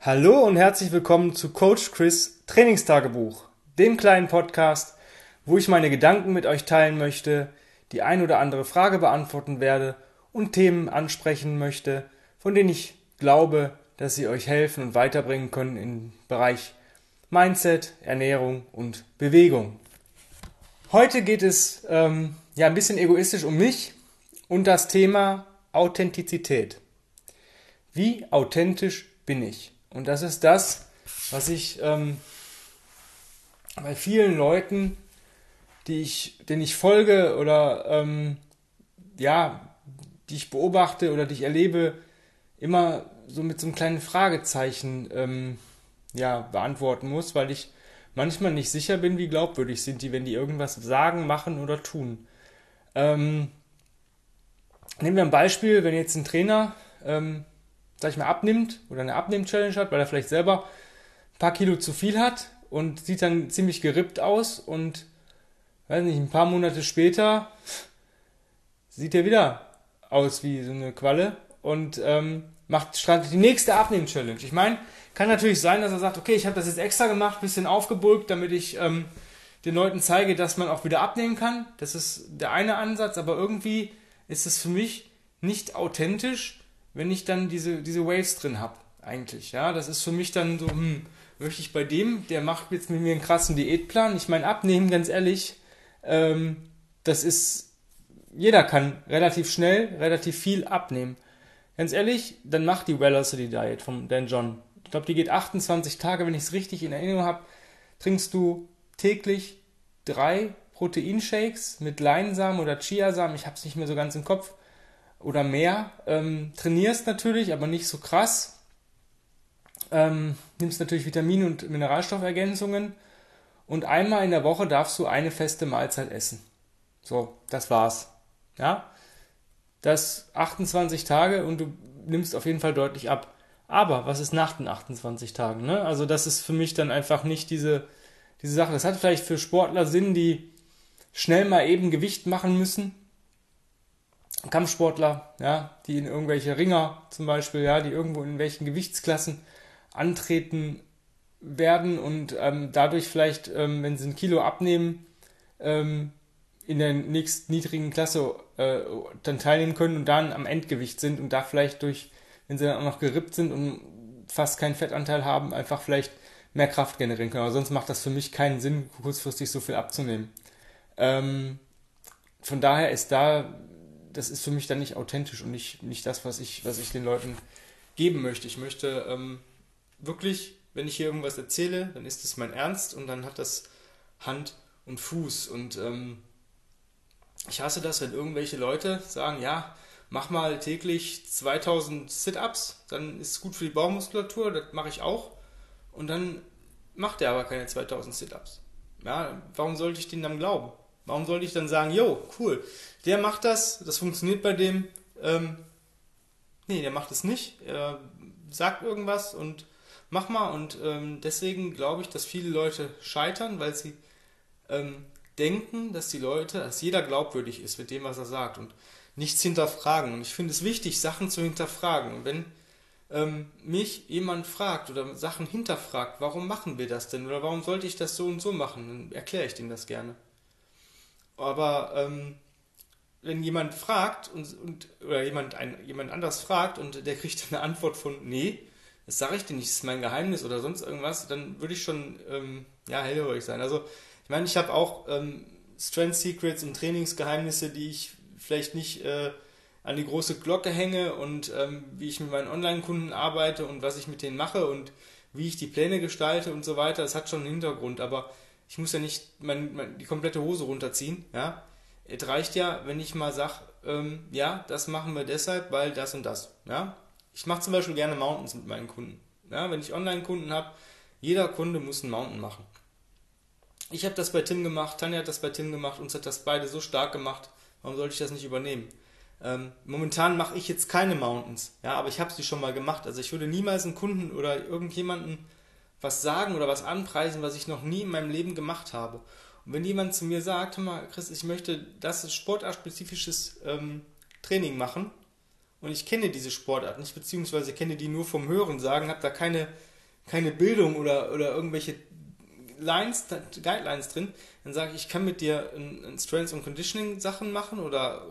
Hallo und herzlich willkommen zu Coach Chris Trainingstagebuch, dem kleinen Podcast, wo ich meine Gedanken mit euch teilen möchte, die ein oder andere Frage beantworten werde und Themen ansprechen möchte, von denen ich glaube, dass sie euch helfen und weiterbringen können im Bereich Mindset, Ernährung und Bewegung. Heute geht es ähm, ja ein bisschen egoistisch um mich und das Thema Authentizität. Wie authentisch bin ich? Und das ist das, was ich ähm, bei vielen Leuten, die ich, denen ich folge oder ähm, ja, die ich beobachte oder die ich erlebe, immer so mit so einem kleinen Fragezeichen ähm, ja, beantworten muss, weil ich manchmal nicht sicher bin, wie glaubwürdig sind die, wenn die irgendwas sagen, machen oder tun. Ähm, nehmen wir ein Beispiel, wenn jetzt ein Trainer ähm, sag ich mal, abnimmt oder eine Abnehm-Challenge hat, weil er vielleicht selber ein paar Kilo zu viel hat und sieht dann ziemlich gerippt aus und, weiß nicht, ein paar Monate später sieht er wieder aus wie so eine Qualle und ähm, macht die nächste Abnehm-Challenge. Ich meine, kann natürlich sein, dass er sagt, okay, ich habe das jetzt extra gemacht, bisschen aufgebulgt, damit ich ähm, den Leuten zeige, dass man auch wieder abnehmen kann. Das ist der eine Ansatz, aber irgendwie ist es für mich nicht authentisch, wenn ich dann diese, diese Waves drin habe, eigentlich. Ja, das ist für mich dann so, hm, möchte ich bei dem, der macht jetzt mit mir einen krassen Diätplan. Ich meine, abnehmen, ganz ehrlich, ähm, das ist, jeder kann relativ schnell, relativ viel abnehmen. Ganz ehrlich, dann macht die Velocity Diet von Dan John. Ich glaube, die geht 28 Tage, wenn ich es richtig in Erinnerung habe. Trinkst du täglich drei Proteinshakes mit Leinsamen oder Chiasamen, ich habe es nicht mehr so ganz im Kopf, oder mehr. Ähm, trainierst natürlich, aber nicht so krass. Ähm, nimmst natürlich Vitamin- und Mineralstoffergänzungen. Und einmal in der Woche darfst du eine feste Mahlzeit essen. So, das war's. Ja? Das 28 Tage und du nimmst auf jeden Fall deutlich ab. Aber was ist nach den 28 Tagen? Ne? Also das ist für mich dann einfach nicht diese, diese Sache. Das hat vielleicht für Sportler Sinn, die schnell mal eben Gewicht machen müssen, Kampfsportler, ja, die in irgendwelche Ringer zum Beispiel, ja, die irgendwo in welchen Gewichtsklassen antreten werden und ähm, dadurch vielleicht, ähm, wenn sie ein Kilo abnehmen, ähm, in der nächst niedrigen Klasse äh, dann teilnehmen können und dann am Endgewicht sind und da vielleicht durch, wenn sie dann auch noch gerippt sind und fast keinen Fettanteil haben, einfach vielleicht mehr Kraft generieren können. Aber sonst macht das für mich keinen Sinn, kurzfristig so viel abzunehmen. Ähm, von daher ist da das ist für mich dann nicht authentisch und nicht, nicht das, was ich, was ich den Leuten geben möchte. Ich möchte ähm, wirklich, wenn ich hier irgendwas erzähle, dann ist es mein Ernst und dann hat das Hand und Fuß. Und ähm, ich hasse das, wenn irgendwelche Leute sagen, ja, mach mal täglich 2000 Sit-Ups, dann ist es gut für die Bauchmuskulatur, das mache ich auch. Und dann macht er aber keine 2000 Sit-Ups. Ja, warum sollte ich denen dann glauben? Warum sollte ich dann sagen, yo, cool, der macht das, das funktioniert bei dem. Ähm, nee, der macht es nicht. Er sagt irgendwas und mach mal. Und ähm, deswegen glaube ich, dass viele Leute scheitern, weil sie ähm, denken, dass die Leute, dass jeder glaubwürdig ist mit dem, was er sagt und nichts hinterfragen. Und ich finde es wichtig, Sachen zu hinterfragen. Und wenn ähm, mich jemand fragt oder Sachen hinterfragt, warum machen wir das denn oder warum sollte ich das so und so machen, dann erkläre ich dem das gerne. Aber ähm, wenn jemand fragt und, und oder jemand, ein, jemand anders fragt und der kriegt eine Antwort von nee, das sage ich dir nicht, das ist mein Geheimnis oder sonst irgendwas, dann würde ich schon ähm, ja, hellhörig sein. Also ich meine, ich habe auch ähm, Strength Secrets und Trainingsgeheimnisse, die ich vielleicht nicht äh, an die große Glocke hänge und ähm, wie ich mit meinen Online-Kunden arbeite und was ich mit denen mache und wie ich die Pläne gestalte und so weiter. Das hat schon einen Hintergrund, aber ich muss ja nicht mein, mein, die komplette Hose runterziehen, ja. Es reicht ja, wenn ich mal sage, ähm, ja, das machen wir deshalb, weil das und das, ja. Ich mache zum Beispiel gerne Mountains mit meinen Kunden. Ja, wenn ich Online-Kunden habe, jeder Kunde muss einen Mountain machen. Ich habe das bei Tim gemacht, Tanja hat das bei Tim gemacht, uns hat das beide so stark gemacht. Warum sollte ich das nicht übernehmen? Ähm, momentan mache ich jetzt keine Mountains, ja, aber ich habe sie schon mal gemacht. Also ich würde niemals einen Kunden oder irgendjemanden was sagen oder was anpreisen, was ich noch nie in meinem Leben gemacht habe. Und wenn jemand zu mir sagt, hör mal, Chris, ich möchte das sportartspezifisches ähm, Training machen und ich kenne diese Sportart nicht, beziehungsweise kenne die nur vom Hören sagen, habe da keine keine Bildung oder, oder irgendwelche Lines, Guidelines drin, dann sage ich, ich kann mit dir ein, ein Strengths und Conditioning Sachen machen oder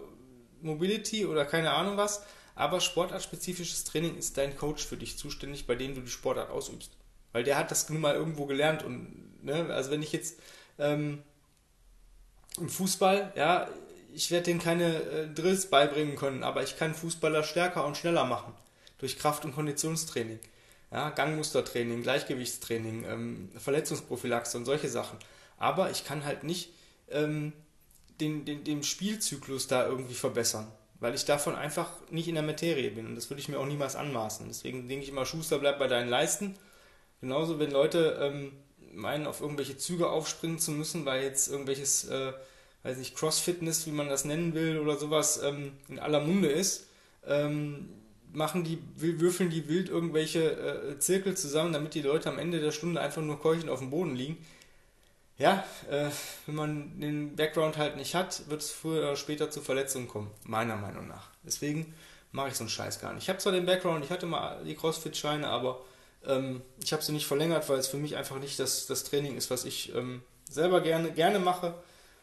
Mobility oder keine Ahnung was, aber sportartspezifisches Training ist dein Coach für dich zuständig, bei dem du die Sportart ausübst. Weil der hat das nun mal irgendwo gelernt und, ne, also wenn ich jetzt ähm, im Fußball, ja, ich werde denen keine äh, Drills beibringen können, aber ich kann Fußballer stärker und schneller machen. Durch Kraft- und Konditionstraining. Ja, Gangmustertraining, Gleichgewichtstraining, ähm, Verletzungsprophylaxe und solche Sachen. Aber ich kann halt nicht ähm, den, den, den Spielzyklus da irgendwie verbessern, weil ich davon einfach nicht in der Materie bin. Und das würde ich mir auch niemals anmaßen. Deswegen denke ich immer, Schuster, bleib bei deinen Leisten. Genauso, wenn Leute ähm, meinen, auf irgendwelche Züge aufspringen zu müssen, weil jetzt irgendwelches, äh, weiß nicht, Cross-Fitness, wie man das nennen will oder sowas, ähm, in aller Munde ist, ähm, machen die, würfeln die wild irgendwelche äh, Zirkel zusammen, damit die Leute am Ende der Stunde einfach nur keuchend auf dem Boden liegen. Ja, äh, wenn man den Background halt nicht hat, wird es früher oder später zu Verletzungen kommen, meiner Meinung nach. Deswegen mache ich so einen Scheiß gar nicht. Ich habe zwar den Background, ich hatte mal die CrossFit-Scheine, aber ähm, ich habe sie nicht verlängert, weil es für mich einfach nicht das, das Training ist, was ich ähm, selber gerne, gerne mache,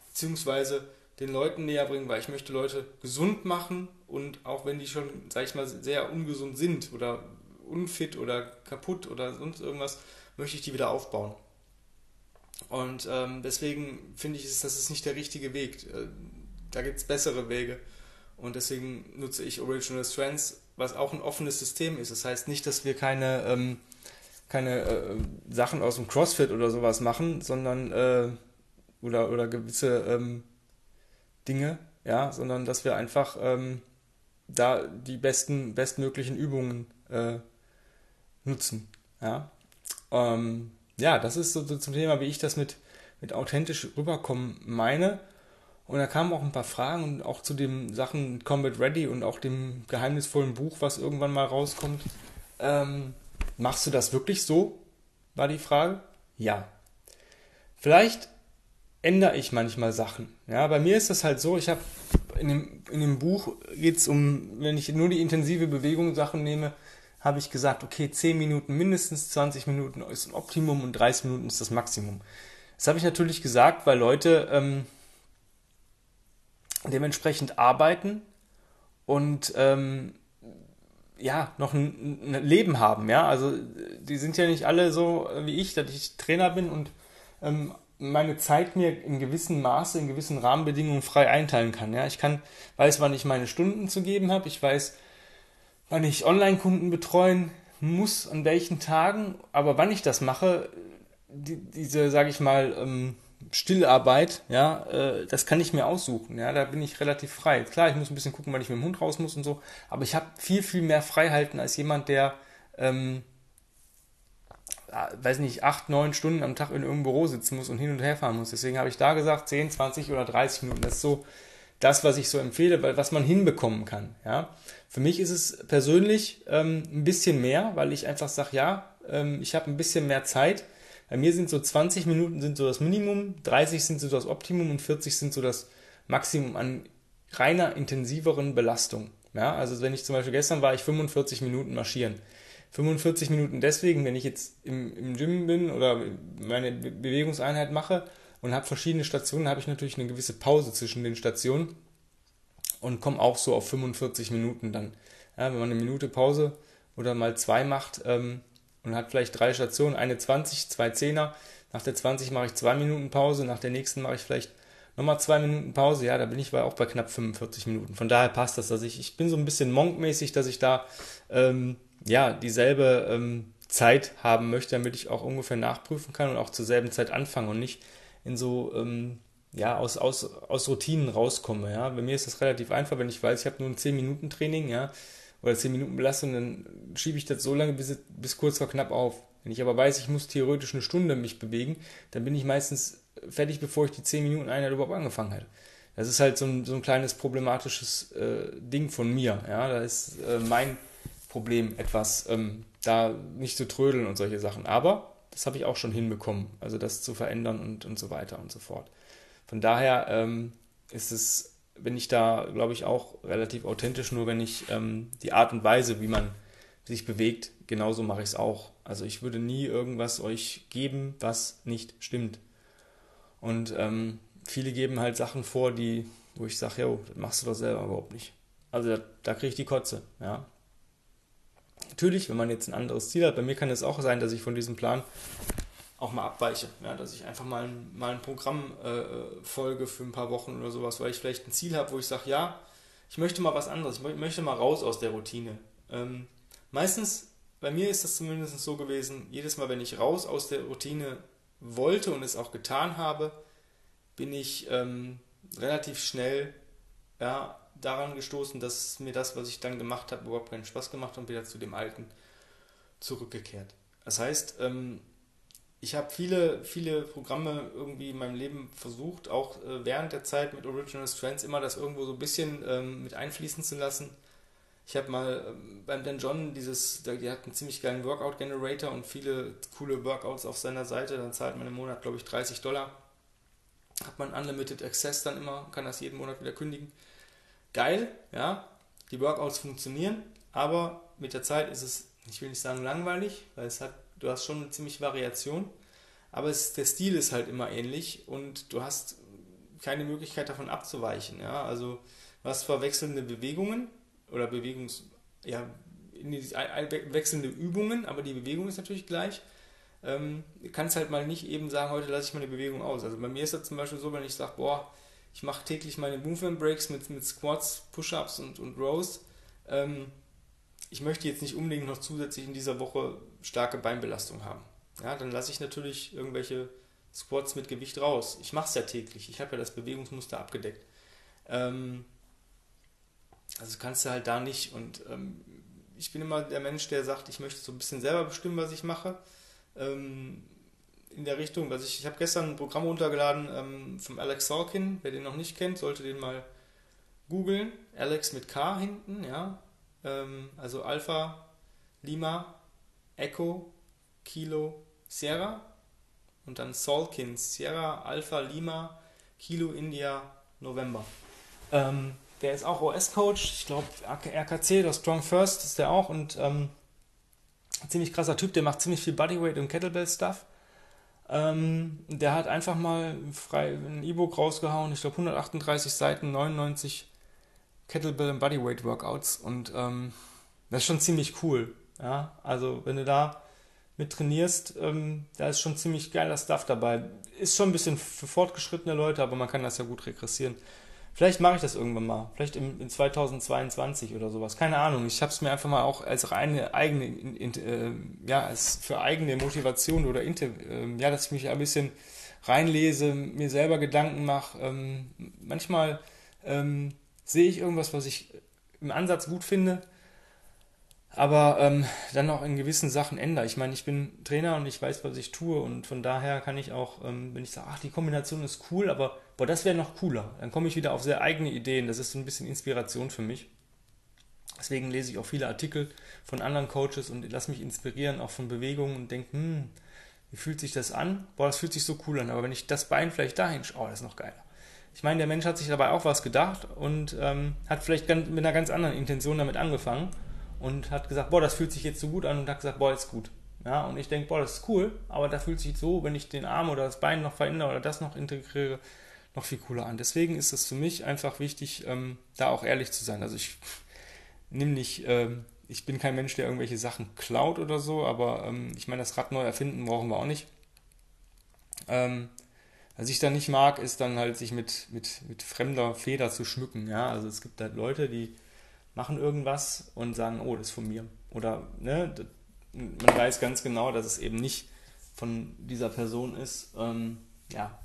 beziehungsweise den Leuten näher bringen, weil ich möchte Leute gesund machen und auch wenn die schon, sag ich mal, sehr ungesund sind oder unfit oder kaputt oder sonst irgendwas, möchte ich die wieder aufbauen. Und ähm, deswegen finde ich, das ist nicht der richtige Weg. Äh, da gibt es bessere Wege. Und deswegen nutze ich Original Strengths, was auch ein offenes System ist. Das heißt nicht, dass wir keine, ähm, keine äh, Sachen aus dem CrossFit oder sowas machen, sondern äh, oder, oder gewisse ähm, Dinge, ja, sondern dass wir einfach ähm, da die besten, bestmöglichen Übungen äh, nutzen. Ja. Ähm, ja, das ist so, zum Thema, wie ich das mit, mit authentisch rüberkommen meine. Und da kamen auch ein paar Fragen und auch zu den Sachen Combat Ready und auch dem geheimnisvollen Buch, was irgendwann mal rauskommt. Ähm, machst du das wirklich so? War die Frage. Ja. Vielleicht ändere ich manchmal Sachen. Ja, bei mir ist das halt so, ich habe in dem, in dem Buch geht es um, wenn ich nur die intensive Bewegung Sachen nehme, habe ich gesagt, okay, 10 Minuten mindestens, 20 Minuten ist ein Optimum und 30 Minuten ist das Maximum. Das habe ich natürlich gesagt, weil Leute ähm, dementsprechend arbeiten und ähm, ja, noch ein, ein, Leben haben, ja. Also die sind ja nicht alle so wie ich, dass ich Trainer bin und ähm, meine Zeit mir in gewissem Maße, in gewissen Rahmenbedingungen frei einteilen kann. Ja, ich kann, weiß, wann ich meine Stunden zu geben habe, ich weiß, wann ich Online-Kunden betreuen muss, an welchen Tagen, aber wann ich das mache, die, diese, sage ich mal, ähm, Stillarbeit, ja, äh, das kann ich mir aussuchen, ja, da bin ich relativ frei. Klar, ich muss ein bisschen gucken, wann ich mit dem Hund raus muss und so, aber ich habe viel, viel mehr Freiheiten als jemand, der, ähm, weiß nicht, acht, neun Stunden am Tag in irgendeinem Büro sitzen muss und hin und her fahren muss. Deswegen habe ich da gesagt, 10, 20 oder 30 Minuten. Das ist so das, was ich so empfehle, weil was man hinbekommen kann. Ja? Für mich ist es persönlich ähm, ein bisschen mehr, weil ich einfach sage, ja, ähm, ich habe ein bisschen mehr Zeit. Bei mir sind so 20 Minuten sind so das Minimum, 30 sind so das Optimum und 40 sind so das Maximum an reiner intensiveren Belastung. Ja, also wenn ich zum Beispiel gestern war ich 45 Minuten marschieren. 45 Minuten deswegen, wenn ich jetzt im, im Gym bin oder meine Bewegungseinheit mache und habe verschiedene Stationen, habe ich natürlich eine gewisse Pause zwischen den Stationen und komme auch so auf 45 Minuten dann. Ja, wenn man eine Minute Pause oder mal zwei macht ähm, und hat vielleicht drei Stationen, eine 20, zwei Zehner, nach der 20 mache ich zwei Minuten Pause, nach der nächsten mache ich vielleicht nochmal zwei Minuten Pause, ja, da bin ich auch bei knapp 45 Minuten. Von daher passt das, dass ich, ich bin so ein bisschen monkmäßig, dass ich da ähm, ja dieselbe ähm, Zeit haben möchte, damit ich auch ungefähr nachprüfen kann und auch zur selben Zeit anfange und nicht in so ähm, ja, aus, aus, aus Routinen rauskomme. Ja. Bei mir ist das relativ einfach, wenn ich weiß, ich habe nur ein 10-Minuten-Training, ja, oder 10 Minuten Belastung, dann schiebe ich das so lange bis, bis kurz vor knapp auf. Wenn ich aber weiß, ich muss theoretisch eine Stunde mich bewegen, dann bin ich meistens fertig, bevor ich die 10 Minuten Einheit überhaupt angefangen habe. Das ist halt so ein, so ein kleines problematisches äh, Ding von mir. Ja, da ist äh, mein Problem etwas, ähm, da nicht zu trödeln und solche Sachen. Aber das habe ich auch schon hinbekommen, also das zu verändern und, und so weiter und so fort. Von daher ähm, ist es, bin ich da, glaube ich, auch relativ authentisch, nur wenn ich ähm, die Art und Weise, wie man sich bewegt, genauso mache ich es auch. Also ich würde nie irgendwas euch geben, was nicht stimmt. Und ähm, viele geben halt Sachen vor, die, wo ich sage, jo, das machst du doch selber überhaupt nicht. Also da, da kriege ich die Kotze, ja. Natürlich, wenn man jetzt ein anderes Ziel hat, bei mir kann es auch sein, dass ich von diesem Plan auch mal abweiche. Ja, dass ich einfach mal ein, mal ein Programm äh, folge für ein paar Wochen oder sowas, weil ich vielleicht ein Ziel habe, wo ich sage, ja, ich möchte mal was anderes, ich möchte mal raus aus der Routine. Ähm, meistens, bei mir ist das zumindest so gewesen, jedes Mal, wenn ich raus aus der Routine wollte und es auch getan habe, bin ich ähm, relativ schnell ja, daran gestoßen, dass mir das, was ich dann gemacht habe, überhaupt keinen Spaß gemacht hat und wieder zu dem Alten zurückgekehrt. Das heißt, ähm, ich habe viele, viele Programme irgendwie in meinem Leben versucht, auch äh, während der Zeit mit Original Strengths immer das irgendwo so ein bisschen ähm, mit einfließen zu lassen. Ich habe mal ähm, beim Dan John dieses, der, hat einen ziemlich geilen Workout Generator und viele coole Workouts auf seiner Seite. Dann zahlt man im Monat, glaube ich, 30 Dollar. Hat man Unlimited Access dann immer, kann das jeden Monat wieder kündigen. Geil, ja. Die Workouts funktionieren, aber mit der Zeit ist es, ich will nicht sagen langweilig, weil es hat du hast schon eine ziemliche Variation, aber es, der Stil ist halt immer ähnlich und du hast keine Möglichkeit davon abzuweichen. Ja? Also du hast zwar wechselnde Bewegungen oder Bewegungs, ja, wechselnde Übungen, aber die Bewegung ist natürlich gleich. Ähm, du kannst halt mal nicht eben sagen, heute lasse ich meine Bewegung aus. Also bei mir ist das zum Beispiel so, wenn ich sage, boah, ich mache täglich meine Movement Breaks mit, mit Squats, Push-Ups und, und Rows. Ähm, ich möchte jetzt nicht unbedingt noch zusätzlich in dieser Woche starke Beinbelastung haben. Ja, dann lasse ich natürlich irgendwelche Squats mit Gewicht raus. Ich mache es ja täglich. Ich habe ja das Bewegungsmuster abgedeckt. Ähm, also kannst du halt da nicht. Und ähm, ich bin immer der Mensch, der sagt, ich möchte so ein bisschen selber bestimmen, was ich mache. Ähm, in der Richtung, also ich, ich habe gestern ein Programm runtergeladen ähm, vom Alex Sorkin. Wer den noch nicht kennt, sollte den mal googeln. Alex mit K hinten, ja. Ähm, also Alpha, Lima, Echo, Kilo, Sierra und dann Solkins, Sierra, Alpha, Lima, Kilo, India, November. Ähm, der ist auch OS-Coach, ich glaube RKC, der Strong First ist der auch und ähm, ziemlich krasser Typ, der macht ziemlich viel Bodyweight und Kettlebell-Stuff. Ähm, der hat einfach mal frei ein E-Book rausgehauen, ich glaube 138 Seiten, 99 Kettlebell und Bodyweight Workouts und ähm, das ist schon ziemlich cool. Ja, also wenn du da mit trainierst, ähm, da ist schon ziemlich geiler Stuff dabei. Ist schon ein bisschen für fortgeschrittene Leute, aber man kann das ja gut regressieren. Vielleicht mache ich das irgendwann mal. Vielleicht in, in 2022 oder sowas. Keine Ahnung. Ich habe es mir einfach mal auch als reine eigene, in, in, äh, ja, als für eigene Motivation oder äh, ja, dass ich mich ein bisschen reinlese, mir selber Gedanken mache. Ähm, manchmal ähm, sehe ich irgendwas, was ich im Ansatz gut finde, aber ähm, dann auch in gewissen Sachen ändere. Ich meine, ich bin Trainer und ich weiß, was ich tue und von daher kann ich auch, ähm, wenn ich sage, ach, die Kombination ist cool, aber boah, das wäre noch cooler, dann komme ich wieder auf sehr eigene Ideen. Das ist so ein bisschen Inspiration für mich. Deswegen lese ich auch viele Artikel von anderen Coaches und lasse mich inspirieren, auch von Bewegungen und denke, hm, wie fühlt sich das an? Boah, das fühlt sich so cool an, aber wenn ich das Bein vielleicht dahin schaue, oh, das ist noch geiler. Ich meine, der Mensch hat sich dabei auch was gedacht und ähm, hat vielleicht mit einer ganz anderen Intention damit angefangen und hat gesagt, boah, das fühlt sich jetzt so gut an und hat gesagt, boah, ist gut. Ja, und ich denke, boah, das ist cool, aber da fühlt sich so, wenn ich den Arm oder das Bein noch verändere oder das noch integriere, noch viel cooler an. Deswegen ist es für mich einfach wichtig, ähm, da auch ehrlich zu sein. Also ich nehme nicht, ähm, ich bin kein Mensch, der irgendwelche Sachen klaut oder so, aber ähm, ich meine, das Rad neu erfinden brauchen wir auch nicht. Ähm, was ich dann nicht mag, ist dann halt sich mit, mit, mit fremder Feder zu schmücken. Ja? Also es gibt halt Leute, die machen irgendwas und sagen, oh, das ist von mir. Oder ne, man weiß ganz genau, dass es eben nicht von dieser Person ist. Ähm, ja,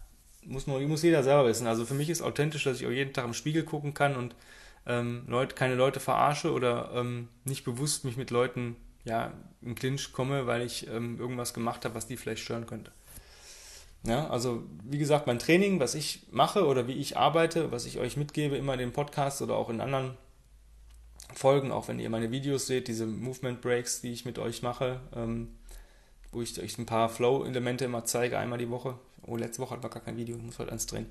muss, nur, muss jeder selber wissen. Also für mich ist authentisch, dass ich auch jeden Tag im Spiegel gucken kann und ähm, Leute, keine Leute verarsche oder ähm, nicht bewusst mich mit Leuten ja, im Clinch komme, weil ich ähm, irgendwas gemacht habe, was die vielleicht stören könnte. Ja, also wie gesagt, mein Training, was ich mache oder wie ich arbeite, was ich euch mitgebe, immer in den Podcasts oder auch in anderen Folgen, auch wenn ihr meine Videos seht, diese Movement Breaks, die ich mit euch mache, ähm, wo ich euch ein paar Flow-Elemente immer zeige, einmal die Woche. Oh, letzte Woche hatten wir gar kein Video, muss heute eins drehen.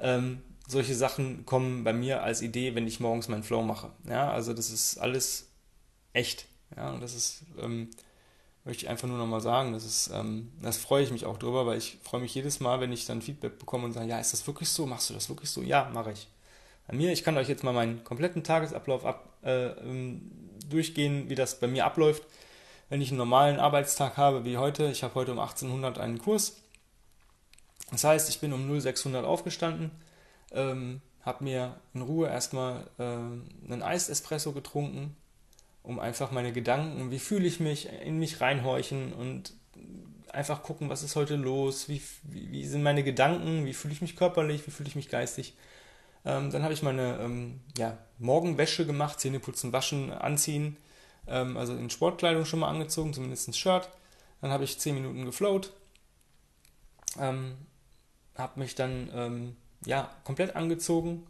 Ähm, solche Sachen kommen bei mir als Idee, wenn ich morgens meinen Flow mache. Ja, also das ist alles echt. Ja, und das ist ähm, möchte ich einfach nur nochmal sagen, das, ist, ähm, das freue ich mich auch drüber, weil ich freue mich jedes Mal, wenn ich dann Feedback bekomme und sage, ja, ist das wirklich so? Machst du das wirklich so? Ja, mache ich. Bei mir, ich kann euch jetzt mal meinen kompletten Tagesablauf ab, äh, ähm, durchgehen, wie das bei mir abläuft. Wenn ich einen normalen Arbeitstag habe, wie heute, ich habe heute um 1800 einen Kurs. Das heißt, ich bin um 0600 aufgestanden, ähm, habe mir in Ruhe erstmal äh, einen Eis-Espresso getrunken, um einfach meine Gedanken, wie fühle ich mich, in mich reinhorchen und einfach gucken, was ist heute los, wie, wie, wie sind meine Gedanken, wie fühle ich mich körperlich, wie fühle ich mich geistig. Ähm, dann habe ich meine ähm, ja, Morgenwäsche gemacht, Zähne putzen, waschen, anziehen, ähm, also in Sportkleidung schon mal angezogen, zumindest ein Shirt. Dann habe ich 10 Minuten geflowt, ähm, habe mich dann ähm, ja, komplett angezogen,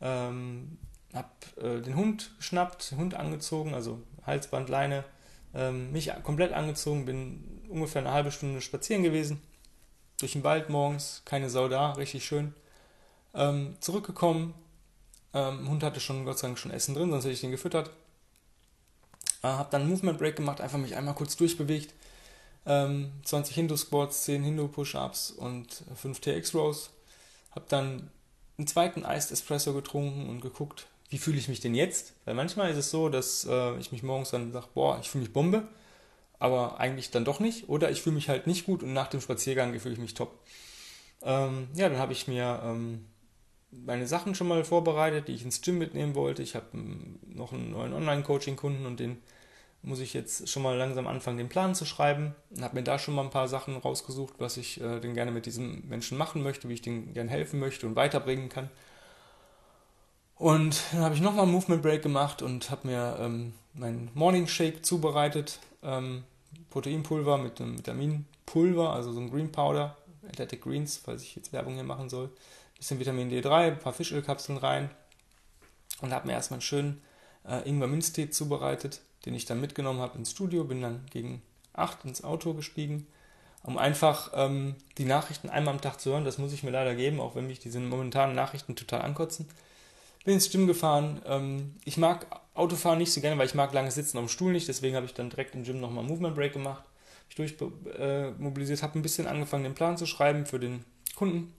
ähm, habe äh, den Hund geschnappt, den Hund angezogen, also Halsband, Leine, ähm, mich komplett angezogen, bin ungefähr eine halbe Stunde spazieren gewesen, durch den Wald morgens, keine Sau da, richtig schön. Ähm, zurückgekommen, ähm, Hund hatte schon Gott sei Dank schon Essen drin, sonst hätte ich den gefüttert. Äh, habe dann einen Movement Break gemacht, einfach mich einmal kurz durchbewegt. 20 ähm, Hindu Squats, 10 Hindu Push-Ups und 5 TX Rows. Habe dann einen zweiten Iced Espresso getrunken und geguckt, wie fühle ich mich denn jetzt? Weil manchmal ist es so, dass äh, ich mich morgens dann sage, boah, ich fühle mich Bombe, aber eigentlich dann doch nicht. Oder ich fühle mich halt nicht gut und nach dem Spaziergang fühle ich mich top. Ähm, ja, dann habe ich mir ähm, meine Sachen schon mal vorbereitet, die ich ins Gym mitnehmen wollte. Ich habe ähm, noch einen neuen Online-Coaching-Kunden und den muss ich jetzt schon mal langsam anfangen, den Plan zu schreiben. Habe mir da schon mal ein paar Sachen rausgesucht, was ich äh, denn gerne mit diesem Menschen machen möchte, wie ich den gerne helfen möchte und weiterbringen kann. Und dann habe ich nochmal einen Movement Break gemacht und habe mir ähm, meinen Morning Shake zubereitet. Ähm, Proteinpulver mit einem Vitaminpulver, also so ein Green Powder, Athletic Greens, falls ich jetzt Werbung hier machen soll. Bisschen Vitamin D3, ein paar Fischölkapseln rein. Und habe mir erstmal einen schönen äh, Ingwer-Minztee zubereitet, den ich dann mitgenommen habe ins Studio. Bin dann gegen 8 ins Auto gestiegen, um einfach ähm, die Nachrichten einmal am Tag zu hören. Das muss ich mir leider geben, auch wenn mich diese momentanen Nachrichten total ankotzen bin ins Gym gefahren. Ähm, ich mag Autofahren nicht so gerne, weil ich mag lange Sitzen dem Stuhl nicht. Deswegen habe ich dann direkt im Gym nochmal Movement Break gemacht. Ich durchmobilisiert, äh, habe ein bisschen angefangen, den Plan zu schreiben für den Kunden.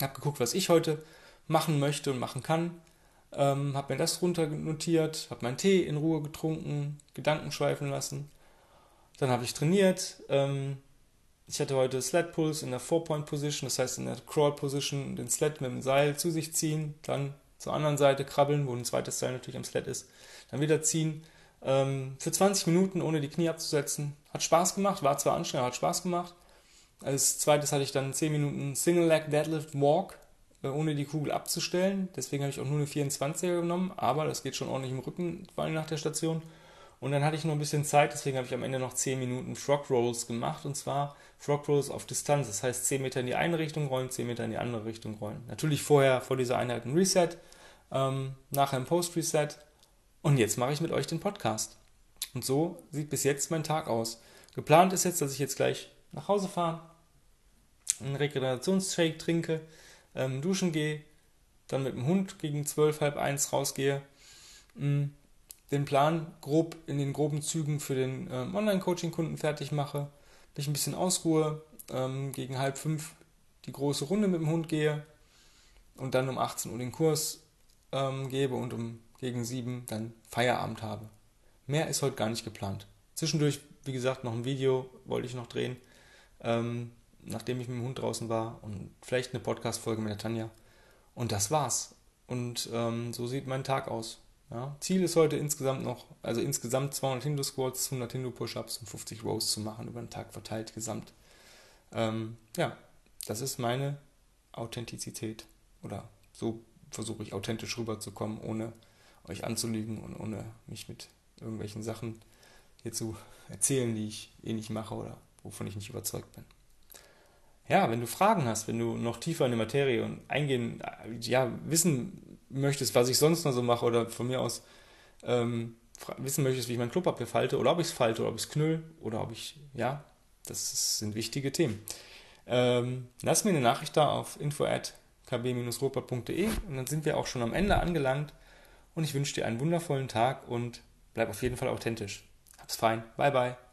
Habe geguckt, was ich heute machen möchte und machen kann. Ähm, habe mir das runter notiert, habe meinen Tee in Ruhe getrunken, Gedanken schweifen lassen. Dann habe ich trainiert. Ähm, ich hatte heute Sled Pulse in der Four-Point Position, das heißt in der Crawl Position den Sled mit dem Seil zu sich ziehen, dann zur anderen Seite krabbeln, wo ein zweites Seil natürlich am Sled ist, dann wieder ziehen. Ähm, für 20 Minuten ohne die Knie abzusetzen. Hat Spaß gemacht, war zwar anstrengend, hat Spaß gemacht. Als zweites hatte ich dann 10 Minuten Single Leg Deadlift Walk, äh, ohne die Kugel abzustellen. Deswegen habe ich auch nur eine 24er genommen, aber das geht schon ordentlich im Rücken, vor allem nach der Station. Und dann hatte ich noch ein bisschen Zeit, deswegen habe ich am Ende noch 10 Minuten Frog Rolls gemacht. Und zwar Frog Rolls auf Distanz. Das heißt 10 Meter in die eine Richtung rollen, 10 Meter in die andere Richtung rollen. Natürlich vorher vor dieser Einheit ein Reset ähm, nachher im Post-Reset und jetzt mache ich mit euch den Podcast. Und so sieht bis jetzt mein Tag aus. Geplant ist jetzt, dass ich jetzt gleich nach Hause fahre, einen Regenerationsshake trinke, ähm, duschen gehe, dann mit dem Hund gegen 12, halb eins rausgehe, mh, mm, den Plan grob in den groben Zügen für den ähm, Online-Coaching-Kunden fertig mache, mich ein bisschen ausruhe, ähm, gegen halb fünf die große Runde mit dem Hund gehe und dann um 18 Uhr den Kurs ähm, gebe und um gegen sieben dann Feierabend habe. Mehr ist heute gar nicht geplant. Zwischendurch, wie gesagt, noch ein Video wollte ich noch drehen, ähm, nachdem ich mit dem Hund draußen war und vielleicht eine Podcast-Folge mit der Tanja. Und das war's. Und ähm, so sieht mein Tag aus. Ja. Ziel ist heute insgesamt noch, also insgesamt 200 Hindu Squats, 100 Hindu Push-Ups und 50 Rows zu machen über den Tag verteilt gesamt. Ähm, ja, das ist meine Authentizität oder so versuche ich authentisch rüberzukommen, ohne euch anzulügen und ohne mich mit irgendwelchen Sachen hier zu erzählen, die ich eh nicht mache oder wovon ich nicht überzeugt bin. Ja, wenn du Fragen hast, wenn du noch tiefer in die Materie und eingehen, ja, wissen möchtest, was ich sonst noch so mache oder von mir aus ähm, wissen möchtest, wie ich mein Klopapier falte oder ob ich es falte oder ob ich es knüll oder ob ich, ja, das sind wichtige Themen. Ähm, lass mir eine Nachricht da auf info@ kb-ruhrpott.de und dann sind wir auch schon am Ende angelangt und ich wünsche dir einen wundervollen Tag und bleib auf jeden Fall authentisch. Hab's fein. Bye bye.